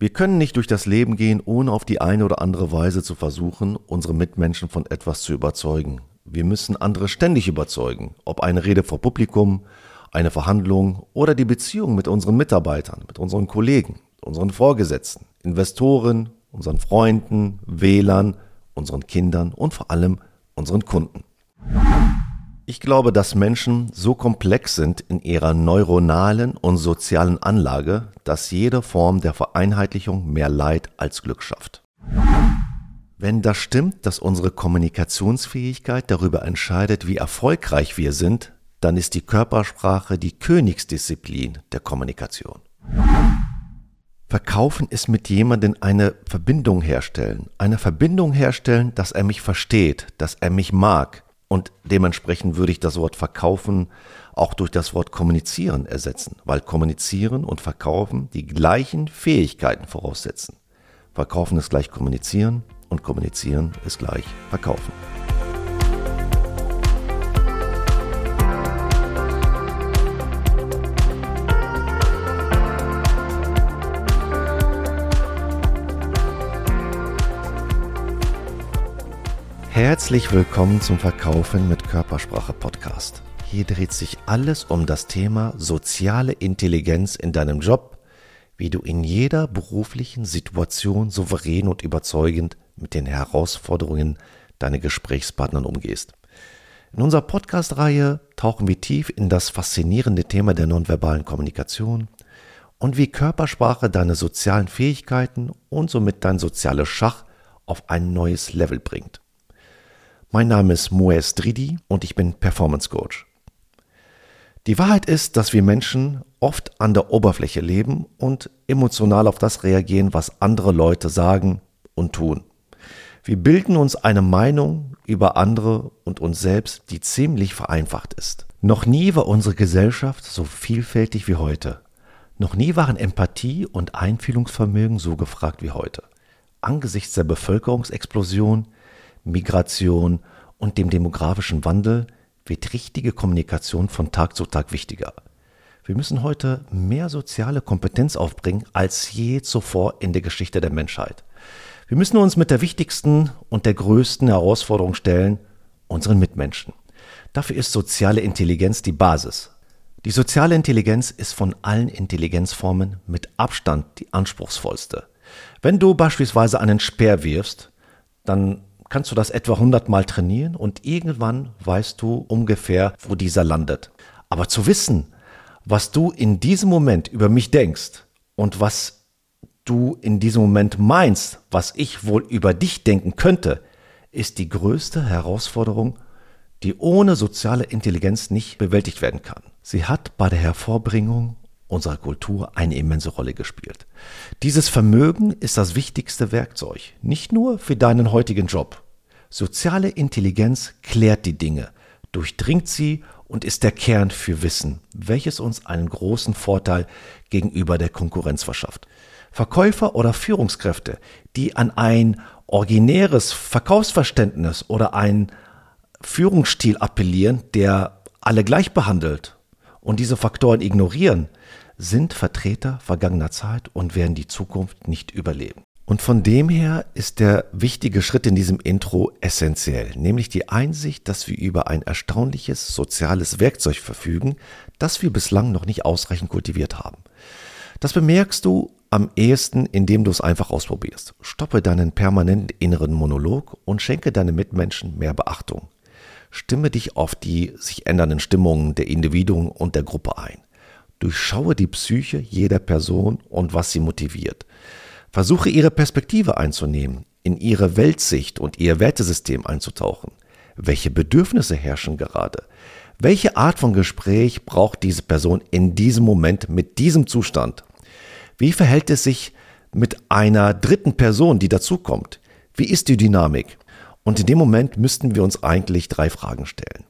Wir können nicht durch das Leben gehen, ohne auf die eine oder andere Weise zu versuchen, unsere Mitmenschen von etwas zu überzeugen. Wir müssen andere ständig überzeugen, ob eine Rede vor Publikum, eine Verhandlung oder die Beziehung mit unseren Mitarbeitern, mit unseren Kollegen, unseren Vorgesetzten, Investoren, unseren Freunden, Wählern, unseren Kindern und vor allem unseren Kunden. Ich glaube, dass Menschen so komplex sind in ihrer neuronalen und sozialen Anlage, dass jede Form der Vereinheitlichung mehr Leid als Glück schafft. Wenn das stimmt, dass unsere Kommunikationsfähigkeit darüber entscheidet, wie erfolgreich wir sind, dann ist die Körpersprache die Königsdisziplin der Kommunikation. Verkaufen ist mit jemandem eine Verbindung herstellen. Eine Verbindung herstellen, dass er mich versteht, dass er mich mag, und dementsprechend würde ich das Wort verkaufen auch durch das Wort kommunizieren ersetzen, weil kommunizieren und verkaufen die gleichen Fähigkeiten voraussetzen. Verkaufen ist gleich kommunizieren und kommunizieren ist gleich verkaufen. Herzlich willkommen zum Verkaufen mit Körpersprache Podcast. Hier dreht sich alles um das Thema soziale Intelligenz in deinem Job, wie du in jeder beruflichen Situation souverän und überzeugend mit den Herausforderungen deiner Gesprächspartnern umgehst. In unserer Podcast-Reihe tauchen wir tief in das faszinierende Thema der nonverbalen Kommunikation und wie Körpersprache deine sozialen Fähigkeiten und somit dein soziales Schach auf ein neues Level bringt. Mein Name ist Moes Dridi und ich bin Performance Coach. Die Wahrheit ist, dass wir Menschen oft an der Oberfläche leben und emotional auf das reagieren, was andere Leute sagen und tun. Wir bilden uns eine Meinung über andere und uns selbst, die ziemlich vereinfacht ist. Noch nie war unsere Gesellschaft so vielfältig wie heute. Noch nie waren Empathie und Einfühlungsvermögen so gefragt wie heute. Angesichts der Bevölkerungsexplosion Migration und dem demografischen Wandel wird richtige Kommunikation von Tag zu Tag wichtiger. Wir müssen heute mehr soziale Kompetenz aufbringen als je zuvor in der Geschichte der Menschheit. Wir müssen uns mit der wichtigsten und der größten Herausforderung stellen, unseren Mitmenschen. Dafür ist soziale Intelligenz die Basis. Die soziale Intelligenz ist von allen Intelligenzformen mit Abstand die anspruchsvollste. Wenn du beispielsweise einen Speer wirfst, dann kannst du das etwa 100 Mal trainieren und irgendwann weißt du ungefähr, wo dieser landet. Aber zu wissen, was du in diesem Moment über mich denkst und was du in diesem Moment meinst, was ich wohl über dich denken könnte, ist die größte Herausforderung, die ohne soziale Intelligenz nicht bewältigt werden kann. Sie hat bei der Hervorbringung unserer Kultur eine immense Rolle gespielt. Dieses Vermögen ist das wichtigste Werkzeug, nicht nur für deinen heutigen Job. Soziale Intelligenz klärt die Dinge, durchdringt sie und ist der Kern für Wissen, welches uns einen großen Vorteil gegenüber der Konkurrenz verschafft. Verkäufer oder Führungskräfte, die an ein originäres Verkaufsverständnis oder einen Führungsstil appellieren, der alle gleich behandelt und diese Faktoren ignorieren, sind Vertreter vergangener Zeit und werden die Zukunft nicht überleben. Und von dem her ist der wichtige Schritt in diesem Intro essentiell, nämlich die Einsicht, dass wir über ein erstaunliches soziales Werkzeug verfügen, das wir bislang noch nicht ausreichend kultiviert haben. Das bemerkst du am ehesten, indem du es einfach ausprobierst. Stoppe deinen permanenten inneren Monolog und schenke deinen Mitmenschen mehr Beachtung. Stimme dich auf die sich ändernden Stimmungen der Individuen und der Gruppe ein. Durchschaue die Psyche jeder Person und was sie motiviert. Versuche ihre Perspektive einzunehmen, in ihre Weltsicht und ihr Wertesystem einzutauchen. Welche Bedürfnisse herrschen gerade? Welche Art von Gespräch braucht diese Person in diesem Moment mit diesem Zustand? Wie verhält es sich mit einer dritten Person, die dazukommt? Wie ist die Dynamik? Und in dem Moment müssten wir uns eigentlich drei Fragen stellen.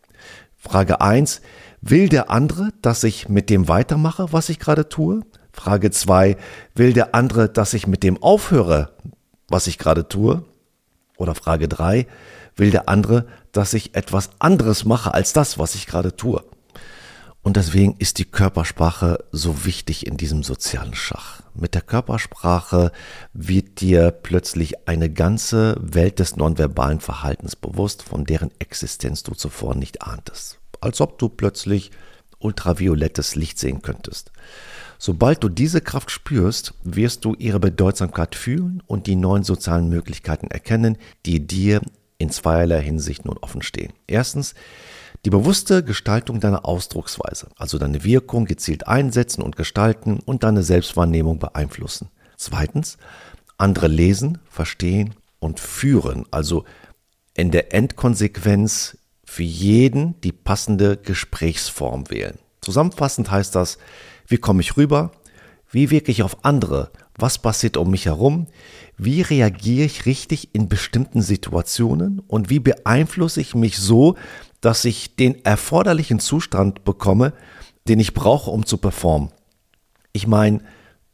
Frage eins: Will der andere, dass ich mit dem weitermache, was ich gerade tue? Frage zwei: Will der andere, dass ich mit dem aufhöre, was ich gerade tue? Oder Frage drei: Will der andere, dass ich etwas anderes mache als das, was ich gerade tue? Und deswegen ist die Körpersprache so wichtig in diesem sozialen Schach. Mit der Körpersprache wird dir plötzlich eine ganze Welt des nonverbalen Verhaltens bewusst, von deren Existenz du zuvor nicht ahntest. Als ob du plötzlich ultraviolettes Licht sehen könntest. Sobald du diese Kraft spürst, wirst du ihre Bedeutsamkeit fühlen und die neuen sozialen Möglichkeiten erkennen, die dir in zweierlei Hinsicht nun offen stehen. Erstens, die bewusste Gestaltung deiner Ausdrucksweise, also deine Wirkung gezielt einsetzen und gestalten und deine Selbstwahrnehmung beeinflussen. Zweitens, andere lesen, verstehen und führen, also in der Endkonsequenz für jeden die passende Gesprächsform wählen. Zusammenfassend heißt das, wie komme ich rüber? Wie wirke ich auf andere? Was passiert um mich herum? Wie reagiere ich richtig in bestimmten Situationen? Und wie beeinflusse ich mich so, dass ich den erforderlichen Zustand bekomme, den ich brauche, um zu performen. Ich meine,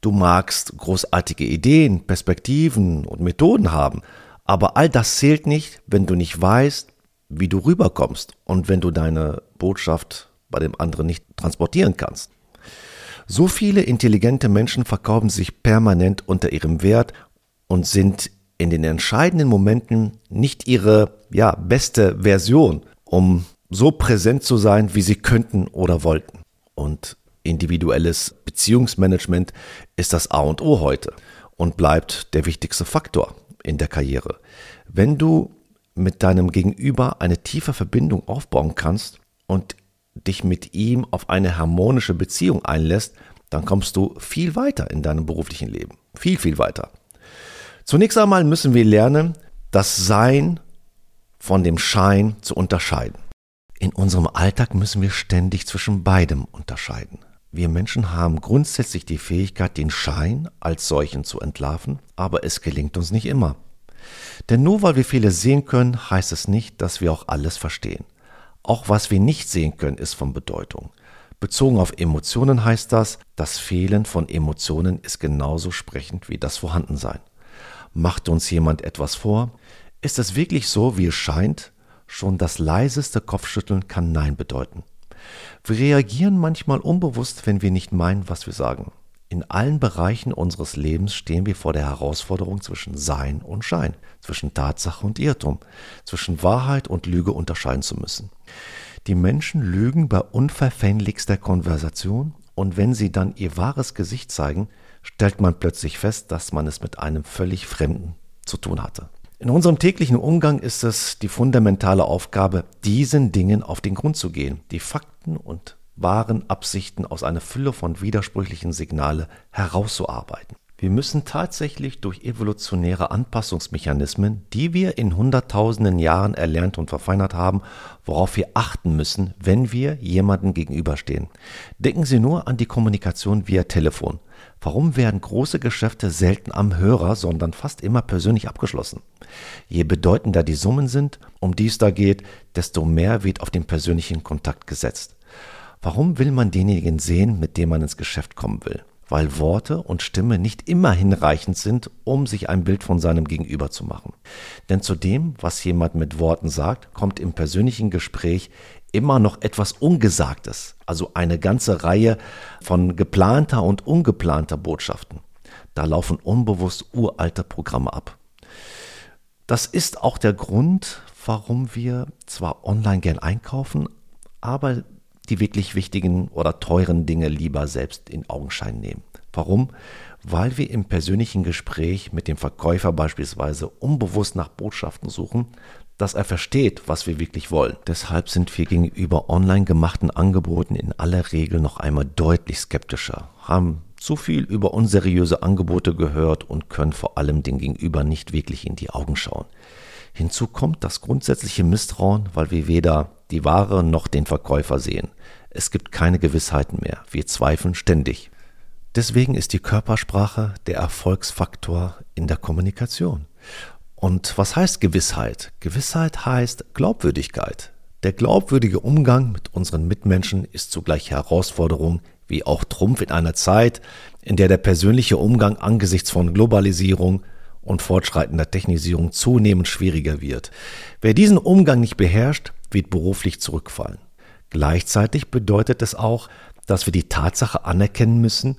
du magst großartige Ideen, Perspektiven und Methoden haben, aber all das zählt nicht, wenn du nicht weißt, wie du rüberkommst und wenn du deine Botschaft bei dem anderen nicht transportieren kannst. So viele intelligente Menschen verkaufen sich permanent unter ihrem Wert und sind in den entscheidenden Momenten nicht ihre ja, beste Version, um so präsent zu sein, wie sie könnten oder wollten. Und individuelles Beziehungsmanagement ist das A und O heute und bleibt der wichtigste Faktor in der Karriere. Wenn du mit deinem Gegenüber eine tiefe Verbindung aufbauen kannst und dich mit ihm auf eine harmonische Beziehung einlässt, dann kommst du viel weiter in deinem beruflichen Leben. Viel, viel weiter. Zunächst einmal müssen wir lernen, das Sein von dem Schein zu unterscheiden. In unserem Alltag müssen wir ständig zwischen beidem unterscheiden. Wir Menschen haben grundsätzlich die Fähigkeit, den Schein als solchen zu entlarven, aber es gelingt uns nicht immer. Denn nur weil wir vieles sehen können, heißt es nicht, dass wir auch alles verstehen. Auch was wir nicht sehen können, ist von Bedeutung. Bezogen auf Emotionen heißt das, das Fehlen von Emotionen ist genauso sprechend wie das Vorhandensein. Macht uns jemand etwas vor, ist es wirklich so, wie es scheint? Schon das leiseste Kopfschütteln kann Nein bedeuten. Wir reagieren manchmal unbewusst, wenn wir nicht meinen, was wir sagen. In allen Bereichen unseres Lebens stehen wir vor der Herausforderung zwischen Sein und Schein, zwischen Tatsache und Irrtum, zwischen Wahrheit und Lüge unterscheiden zu müssen. Die Menschen lügen bei unverfänglichster Konversation und wenn sie dann ihr wahres Gesicht zeigen, stellt man plötzlich fest, dass man es mit einem völlig Fremden zu tun hatte. In unserem täglichen Umgang ist es die fundamentale Aufgabe, diesen Dingen auf den Grund zu gehen, die Fakten und wahren Absichten aus einer Fülle von widersprüchlichen Signale herauszuarbeiten. Wir müssen tatsächlich durch evolutionäre Anpassungsmechanismen, die wir in hunderttausenden Jahren erlernt und verfeinert haben, worauf wir achten müssen, wenn wir jemanden gegenüberstehen. Denken Sie nur an die Kommunikation via Telefon. Warum werden große Geschäfte selten am Hörer, sondern fast immer persönlich abgeschlossen? Je bedeutender die Summen sind, um die es da geht, desto mehr wird auf den persönlichen Kontakt gesetzt. Warum will man denjenigen sehen, mit dem man ins Geschäft kommen will? weil Worte und Stimme nicht immer hinreichend sind, um sich ein Bild von seinem Gegenüber zu machen. Denn zu dem, was jemand mit Worten sagt, kommt im persönlichen Gespräch immer noch etwas Ungesagtes, also eine ganze Reihe von geplanter und ungeplanter Botschaften. Da laufen unbewusst uralte Programme ab. Das ist auch der Grund, warum wir zwar online gern einkaufen, aber die wirklich wichtigen oder teuren Dinge lieber selbst in Augenschein nehmen. Warum? Weil wir im persönlichen Gespräch mit dem Verkäufer beispielsweise unbewusst nach Botschaften suchen, dass er versteht, was wir wirklich wollen. Deshalb sind wir gegenüber online gemachten Angeboten in aller Regel noch einmal deutlich skeptischer, haben zu viel über unseriöse Angebote gehört und können vor allem den Gegenüber nicht wirklich in die Augen schauen. Hinzu kommt das grundsätzliche Misstrauen, weil wir weder die Ware noch den Verkäufer sehen. Es gibt keine Gewissheiten mehr. Wir zweifeln ständig. Deswegen ist die Körpersprache der Erfolgsfaktor in der Kommunikation. Und was heißt Gewissheit? Gewissheit heißt Glaubwürdigkeit. Der glaubwürdige Umgang mit unseren Mitmenschen ist zugleich Herausforderung wie auch Trumpf in einer Zeit, in der der persönliche Umgang angesichts von Globalisierung, und fortschreitender Technisierung zunehmend schwieriger wird. Wer diesen Umgang nicht beherrscht, wird beruflich zurückfallen. Gleichzeitig bedeutet es auch, dass wir die Tatsache anerkennen müssen,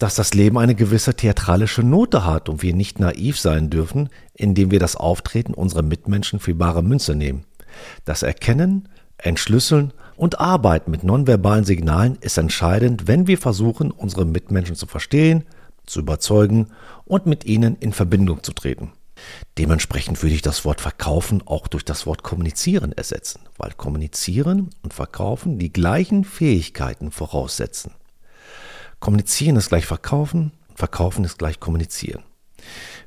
dass das Leben eine gewisse theatralische Note hat und wir nicht naiv sein dürfen, indem wir das Auftreten unserer Mitmenschen für bare Münze nehmen. Das Erkennen, Entschlüsseln und Arbeiten mit nonverbalen Signalen ist entscheidend, wenn wir versuchen, unsere Mitmenschen zu verstehen, zu überzeugen und mit ihnen in Verbindung zu treten. Dementsprechend würde ich das Wort verkaufen auch durch das Wort kommunizieren ersetzen, weil kommunizieren und verkaufen die gleichen Fähigkeiten voraussetzen. Kommunizieren ist gleich verkaufen, verkaufen ist gleich kommunizieren.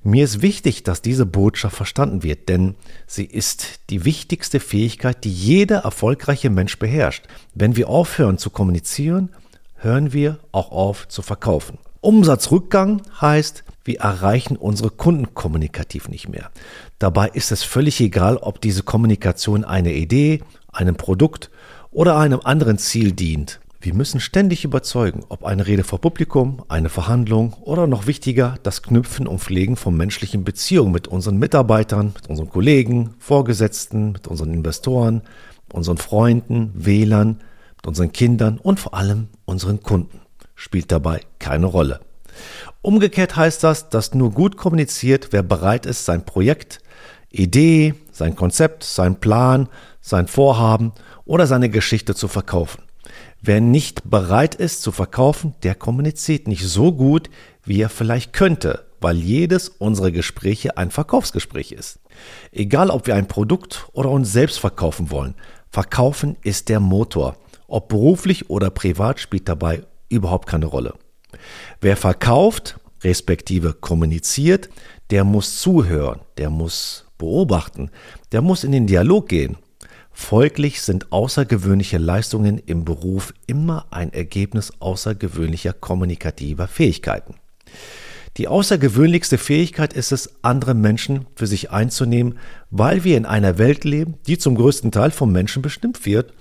Mir ist wichtig, dass diese Botschaft verstanden wird, denn sie ist die wichtigste Fähigkeit, die jeder erfolgreiche Mensch beherrscht. Wenn wir aufhören zu kommunizieren, hören wir auch auf zu verkaufen. Umsatzrückgang heißt, wir erreichen unsere Kunden kommunikativ nicht mehr. Dabei ist es völlig egal, ob diese Kommunikation eine Idee, einem Produkt oder einem anderen Ziel dient. Wir müssen ständig überzeugen, ob eine Rede vor Publikum, eine Verhandlung oder noch wichtiger, das Knüpfen und Pflegen von menschlichen Beziehungen mit unseren Mitarbeitern, mit unseren Kollegen, Vorgesetzten, mit unseren Investoren, unseren Freunden, Wählern, mit unseren Kindern und vor allem unseren Kunden spielt dabei keine Rolle. Umgekehrt heißt das, dass nur gut kommuniziert, wer bereit ist, sein Projekt, Idee, sein Konzept, sein Plan, sein Vorhaben oder seine Geschichte zu verkaufen. Wer nicht bereit ist zu verkaufen, der kommuniziert nicht so gut, wie er vielleicht könnte, weil jedes unserer Gespräche ein Verkaufsgespräch ist. Egal, ob wir ein Produkt oder uns selbst verkaufen wollen, verkaufen ist der Motor. Ob beruflich oder privat spielt dabei überhaupt keine Rolle. Wer verkauft, respektive kommuniziert, der muss zuhören, der muss beobachten, der muss in den Dialog gehen. Folglich sind außergewöhnliche Leistungen im Beruf immer ein Ergebnis außergewöhnlicher kommunikativer Fähigkeiten. Die außergewöhnlichste Fähigkeit ist es, andere Menschen für sich einzunehmen, weil wir in einer Welt leben, die zum größten Teil vom Menschen bestimmt wird,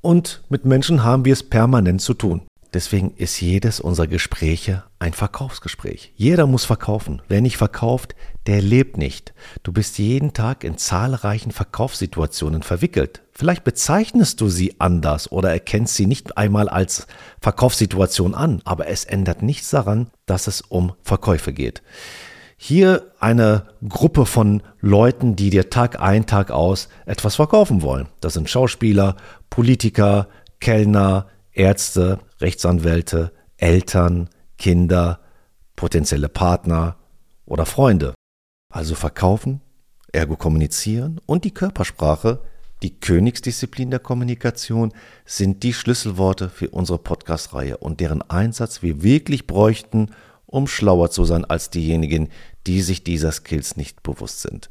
und mit Menschen haben wir es permanent zu tun. Deswegen ist jedes unserer Gespräche ein Verkaufsgespräch. Jeder muss verkaufen. Wer nicht verkauft, der lebt nicht. Du bist jeden Tag in zahlreichen Verkaufssituationen verwickelt. Vielleicht bezeichnest du sie anders oder erkennst sie nicht einmal als Verkaufssituation an, aber es ändert nichts daran, dass es um Verkäufe geht. Hier eine Gruppe von Leuten, die dir Tag ein, Tag aus etwas verkaufen wollen. Das sind Schauspieler, Politiker, Kellner, Ärzte, Rechtsanwälte, Eltern, Kinder, potenzielle Partner oder Freunde. Also verkaufen, ergo kommunizieren und die Körpersprache, die Königsdisziplin der Kommunikation, sind die Schlüsselworte für unsere Podcast-Reihe und deren Einsatz wir wirklich bräuchten, um schlauer zu sein als diejenigen, die sich dieser Skills nicht bewusst sind.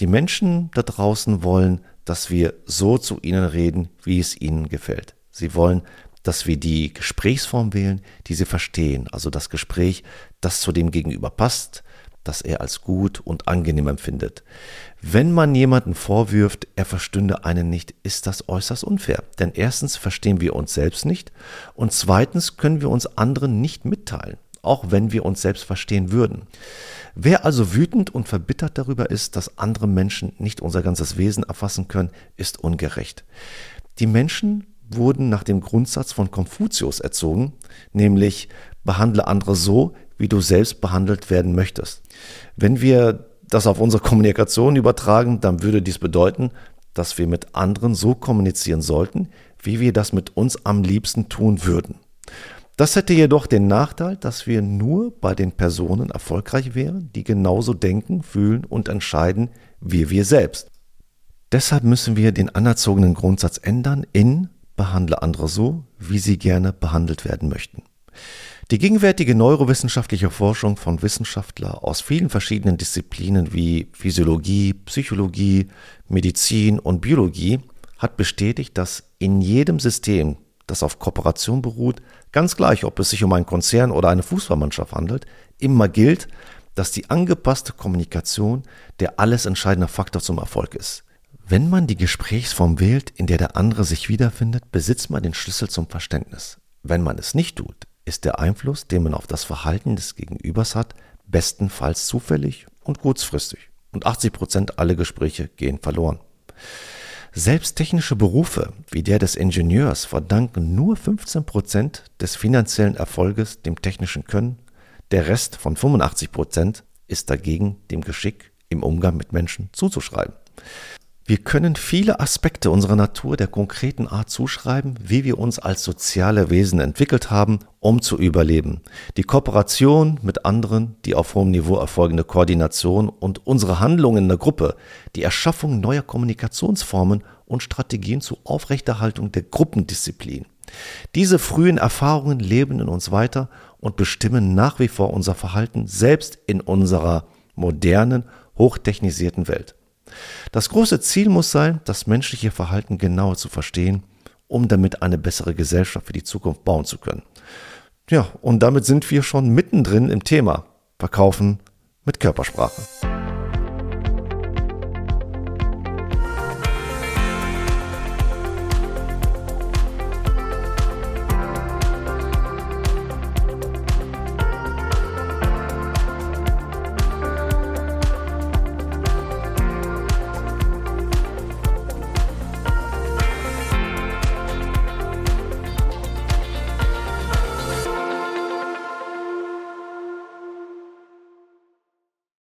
Die Menschen da draußen wollen, dass wir so zu ihnen reden, wie es ihnen gefällt. Sie wollen, dass wir die Gesprächsform wählen, die sie verstehen. Also das Gespräch, das zu dem Gegenüber passt, das er als gut und angenehm empfindet. Wenn man jemanden vorwirft, er verstünde einen nicht, ist das äußerst unfair. Denn erstens verstehen wir uns selbst nicht und zweitens können wir uns anderen nicht mitteilen, auch wenn wir uns selbst verstehen würden. Wer also wütend und verbittert darüber ist, dass andere Menschen nicht unser ganzes Wesen erfassen können, ist ungerecht. Die Menschen wurden nach dem Grundsatz von Konfuzius erzogen, nämlich behandle andere so, wie du selbst behandelt werden möchtest. Wenn wir das auf unsere Kommunikation übertragen, dann würde dies bedeuten, dass wir mit anderen so kommunizieren sollten, wie wir das mit uns am liebsten tun würden. Das hätte jedoch den Nachteil, dass wir nur bei den Personen erfolgreich wären, die genauso denken, fühlen und entscheiden wie wir selbst. Deshalb müssen wir den anerzogenen Grundsatz ändern in behandle andere so, wie sie gerne behandelt werden möchten. Die gegenwärtige neurowissenschaftliche Forschung von Wissenschaftlern aus vielen verschiedenen Disziplinen wie Physiologie, Psychologie, Medizin und Biologie hat bestätigt, dass in jedem System, das auf Kooperation beruht, ganz gleich, ob es sich um einen Konzern oder eine Fußballmannschaft handelt, immer gilt, dass die angepasste Kommunikation der alles entscheidende Faktor zum Erfolg ist. Wenn man die Gesprächsform wählt, in der der andere sich wiederfindet, besitzt man den Schlüssel zum Verständnis. Wenn man es nicht tut, ist der Einfluss, den man auf das Verhalten des Gegenübers hat, bestenfalls zufällig und kurzfristig. Und 80 Prozent aller Gespräche gehen verloren. Selbst technische Berufe wie der des Ingenieurs verdanken nur 15 Prozent des finanziellen Erfolges dem technischen Können, Der Rest von 85 Prozent ist dagegen dem Geschick im Umgang mit Menschen zuzuschreiben. Wir können viele Aspekte unserer Natur der konkreten Art zuschreiben, wie wir uns als soziale Wesen entwickelt haben, um zu überleben. Die Kooperation mit anderen, die auf hohem Niveau erfolgende Koordination und unsere Handlungen in der Gruppe, die Erschaffung neuer Kommunikationsformen und Strategien zur Aufrechterhaltung der Gruppendisziplin. Diese frühen Erfahrungen leben in uns weiter und bestimmen nach wie vor unser Verhalten, selbst in unserer modernen, hochtechnisierten Welt. Das große Ziel muss sein, das menschliche Verhalten genauer zu verstehen, um damit eine bessere Gesellschaft für die Zukunft bauen zu können. Ja, und damit sind wir schon mittendrin im Thema Verkaufen mit Körpersprache.